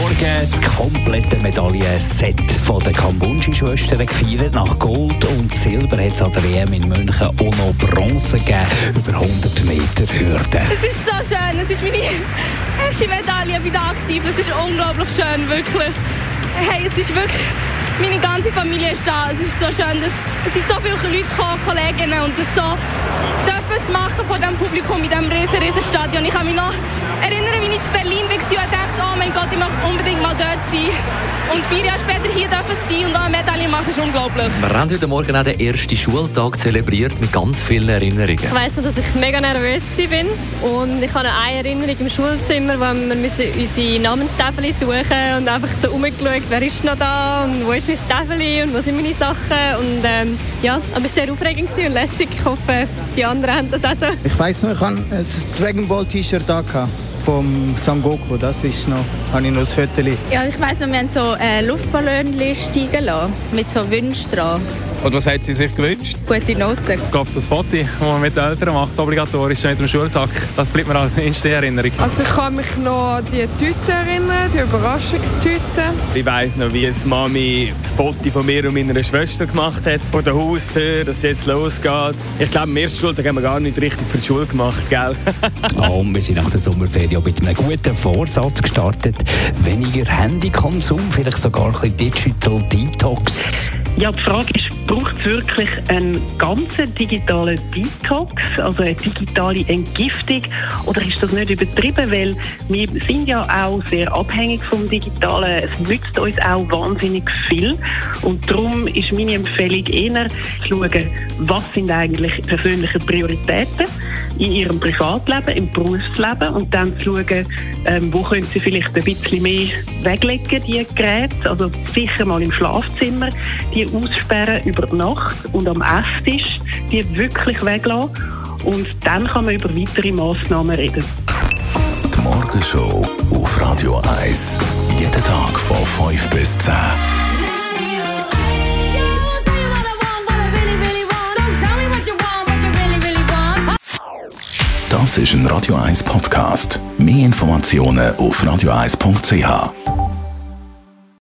Morgen das komplette Medaillenset von den Kambunji-Schwestern gefeiert. Nach Gold und Silber hat es an der WM in München auch noch Bronze gegeben, über 100 Meter Hürde. Es ist so schön, es ist meine erste Medaille wieder aktiv. Es ist unglaublich schön, wirklich. Hey, es ist wirklich, meine ganze Familie ist da. Es ist so schön, dass es sind so viele Leute gekommen, Kolleginnen, und das so dürfen zu machen vor dem Publikum in diesem riesen, riesen Stadion. Ich kann mich noch erinnern, wie ich in Berlin war und oh mein Gott, ich möchte unbedingt mal dort sein. Und vier Jahre später hier dürfen sein und auch eine Medaille machen, ist unglaublich. Wir haben heute Morgen auch den ersten Schultag zelebriert mit ganz vielen Erinnerungen. Ich weiss noch, dass ich mega nervös war. Und ich habe eine Erinnerung im Schulzimmer, wo wir müssen unsere Namenstafel suchen und einfach so umgeschaut, wer ist noch da und wo ist mein Tafel und wo sind meine Sachen. Und ähm, ja, aber es war sehr aufregend und lässig. Ich hoffe, die anderen haben das auch so. Ich weiß noch, ich hatte ein Dragon Ball T-Shirt da vom Son Goku. Das ist noch, habe ich noch das Foto. Ja, ich weiss noch, wir haben so äh, Luftballone steigen lassen, mit so Wünschen dran. Und was hat sie sich gewünscht? Gute Noten. Gab es das Foto, das man mit den Eltern macht, das obligatorisch mit dem Schulsack? Das bleibt mir als inste Erinnerung. Also ich kann mich noch an die Tüte erinnern, die Überraschungstüte. Ich weiss noch, wie es Mami das Foto von mir und meiner Schwester gemacht hat, vor der Haustür, dass es jetzt losgeht. Ich glaube, im ersten Schultag haben wir gar nicht richtig für die Schule gemacht, gell? oh, wir sind nach der Sommerferien mit einem guten Vorsatz gestartet. Weniger Handykonsum, vielleicht sogar ein bisschen Digital Detox. Ja, die Frage ist, braucht es wirklich einen ganzen digitalen Detox, also eine digitale Entgiftung, oder ist das nicht übertrieben? Weil wir sind ja auch sehr abhängig vom Digitalen. Es nützt uns auch wahnsinnig viel. Und darum ist meine Empfehlung eher, zu schauen, was sind eigentlich persönliche Prioritäten in ihrem Privatleben, im Berufsleben und dann zu schauen, ähm, wo können sie vielleicht ein bisschen mehr weglegen, die Geräte. Also sicher mal im Schlafzimmer, die aussperren über die Nacht und am Esstisch die wirklich weglassen. Und dann kann man über weitere Massnahmen reden. Die Morgenshow auf Radio 1. Jeden Tag von 5 bis 10. Das ist ein Radio 1 Podcast. Mehr Informationen auf radio1.ch.